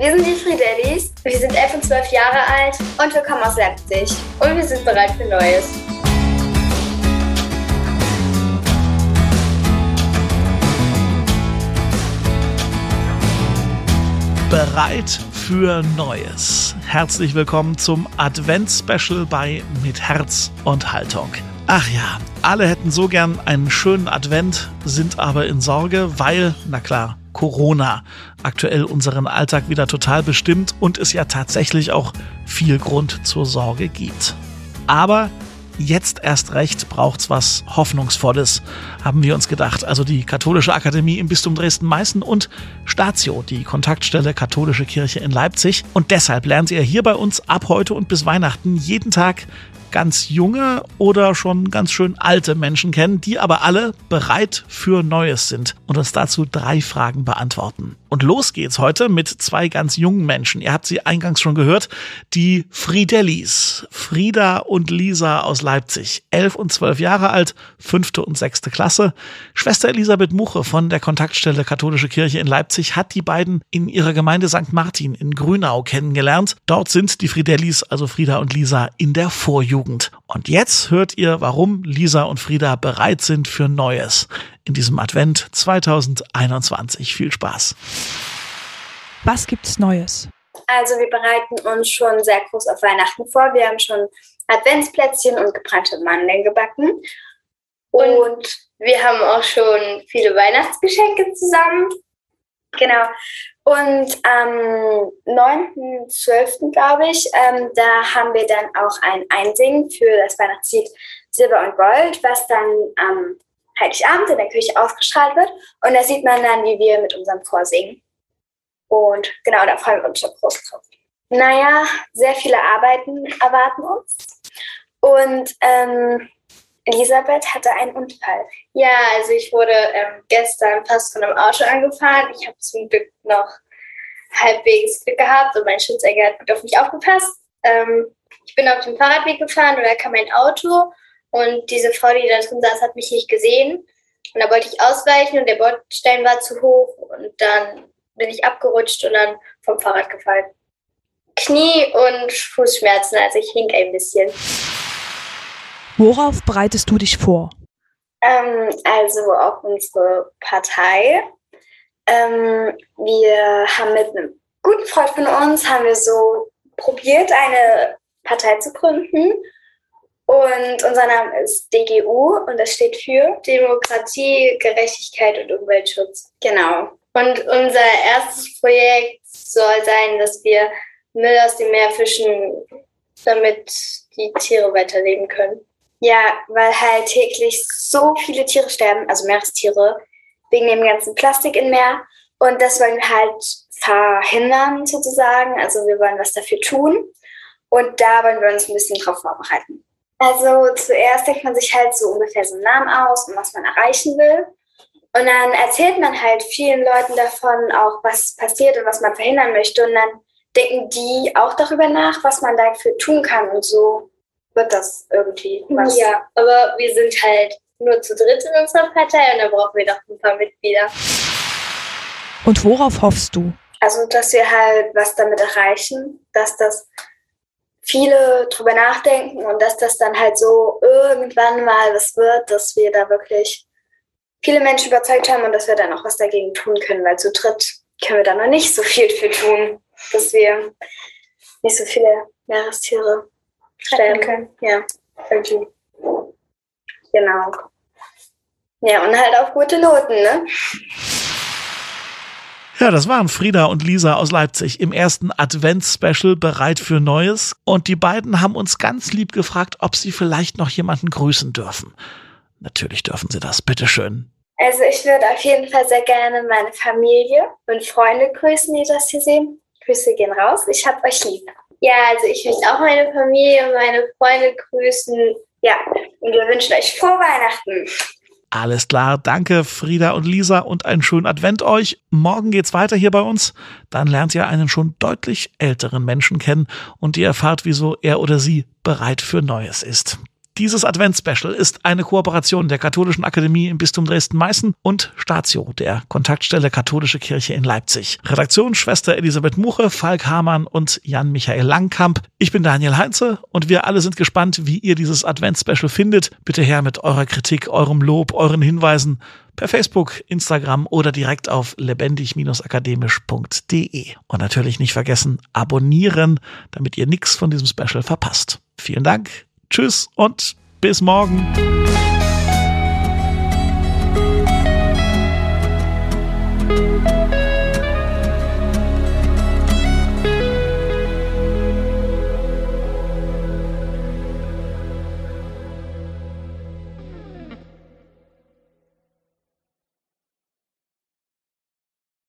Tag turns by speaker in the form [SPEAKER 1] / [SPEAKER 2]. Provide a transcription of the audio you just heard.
[SPEAKER 1] Wir sind die Friedellis, wir sind 11 und 12 Jahre alt und wir kommen aus Leipzig. Und wir sind bereit für Neues.
[SPEAKER 2] Bereit für Neues. Herzlich willkommen zum Advent-Special bei Mit Herz und Haltung. Ach ja, alle hätten so gern einen schönen Advent, sind aber in Sorge, weil, na klar, Corona aktuell unseren Alltag wieder total bestimmt und es ja tatsächlich auch viel Grund zur Sorge gibt. Aber jetzt erst recht braucht's was Hoffnungsvolles, haben wir uns gedacht. Also die Katholische Akademie im Bistum Dresden-Meißen und Statio, die Kontaktstelle Katholische Kirche in Leipzig. Und deshalb lernt ihr hier bei uns ab heute und bis Weihnachten jeden Tag ganz junge oder schon ganz schön alte Menschen kennen, die aber alle bereit für Neues sind und uns dazu drei Fragen beantworten. Und los geht's heute mit zwei ganz jungen Menschen. Ihr habt sie eingangs schon gehört, die Friedellis, Frieda und Lisa aus Leipzig, elf und zwölf Jahre alt, fünfte und sechste Klasse. Schwester Elisabeth Muche von der Kontaktstelle Katholische Kirche in Leipzig hat die beiden in ihrer Gemeinde St. Martin in Grünau kennengelernt. Dort sind die Friedellis, also Frieda und Lisa, in der Vorjugend. Und jetzt hört ihr, warum Lisa und Frieda bereit sind für Neues in diesem Advent 2021. Viel Spaß.
[SPEAKER 3] Was gibt's Neues?
[SPEAKER 1] Also wir bereiten uns schon sehr groß auf Weihnachten vor. Wir haben schon Adventsplätzchen und gebrannte Mandeln gebacken. Und, und wir haben auch schon viele Weihnachtsgeschenke zusammen. Genau. Und am 9.12., glaube ich, ähm, da haben wir dann auch ein Einsingen für das Weihnachtslied Silber und Gold, was dann am Heiligabend in der Küche ausgestrahlt wird. Und da sieht man dann, wie wir mit unserem Vorsingen. Und genau, da freuen wir uns schon groß drauf. Naja, sehr viele Arbeiten erwarten uns. Und ähm, Elisabeth hatte einen Unfall. Ja, also ich wurde ähm, gestern fast von einem Auto angefahren. Ich habe zum Glück noch halbwegs Glück gehabt und mein Schutzengel hat gut auf mich aufgepasst. Ähm, ich bin auf dem Fahrradweg gefahren und da kam ein Auto und diese Frau, die da drin saß, hat mich nicht gesehen. Und da wollte ich ausweichen und der Bordstein war zu hoch und dann bin ich abgerutscht und dann vom Fahrrad gefallen. Knie- und Fußschmerzen, also ich hink ein bisschen.
[SPEAKER 3] Worauf bereitest du dich vor?
[SPEAKER 1] Ähm, also auf unsere Partei. Ähm, wir haben mit einem guten Freund von uns, haben wir so probiert, eine Partei zu gründen. Und unser Name ist DGU und das steht für Demokratie, Gerechtigkeit und Umweltschutz. Genau. Und unser erstes Projekt soll sein, dass wir Müll aus dem Meer fischen, damit die Tiere weiterleben können. Ja, weil halt täglich so viele Tiere sterben, also Meerestiere, wegen dem ganzen Plastik im Meer. Und das wollen wir halt verhindern sozusagen. Also wir wollen was dafür tun. Und da wollen wir uns ein bisschen drauf vorbereiten. Also zuerst denkt man sich halt so ungefähr so einen Namen aus und was man erreichen will. Und dann erzählt man halt vielen Leuten davon auch, was passiert und was man verhindern möchte. Und dann denken die auch darüber nach, was man dafür tun kann. Und so wird das irgendwie was. Ja, aber wir sind halt nur zu dritt in unserer Partei und da brauchen wir doch ein paar Mitglieder.
[SPEAKER 3] Und worauf hoffst du?
[SPEAKER 1] Also, dass wir halt was damit erreichen, dass das viele drüber nachdenken und dass das dann halt so irgendwann mal was wird, dass wir da wirklich viele Menschen überzeugt haben und dass wir dann auch was dagegen tun können, weil zu dritt können wir da noch nicht so viel für tun, dass wir nicht so viele Meerestiere stellen können. Ja, irgendwie. Genau. Ja, und halt auf gute Noten, ne?
[SPEAKER 2] Ja, das waren Frieda und Lisa aus Leipzig im ersten Advents-Special bereit für Neues. Und die beiden haben uns ganz lieb gefragt, ob sie vielleicht noch jemanden grüßen dürfen. Natürlich dürfen sie das, bitteschön.
[SPEAKER 1] Also ich würde auf jeden Fall sehr gerne meine Familie und Freunde grüßen, die das hier sehen. Grüße gehen raus. Ich hab euch lieb. Ja, also ich möchte auch meine Familie und meine Freunde grüßen. Ja, und wir wünschen euch frohe Weihnachten.
[SPEAKER 2] Alles klar, danke Frieda und Lisa und einen schönen Advent euch. Morgen geht's weiter hier bei uns. Dann lernt ihr einen schon deutlich älteren Menschen kennen und ihr erfahrt, wieso er oder sie bereit für Neues ist. Dieses Adventsspecial ist eine Kooperation der Katholischen Akademie im Bistum Dresden-Meißen und Statio, der Kontaktstelle Katholische Kirche in Leipzig. Redaktion Schwester Elisabeth Muche, Falk Hamann und Jan-Michael Langkamp. Ich bin Daniel Heinze und wir alle sind gespannt, wie ihr dieses Adventsspecial findet. Bitte her mit eurer Kritik, eurem Lob, euren Hinweisen per Facebook, Instagram oder direkt auf lebendig-akademisch.de. Und natürlich nicht vergessen, abonnieren, damit ihr nichts von diesem Special verpasst. Vielen Dank, Tschüss und bis morgen.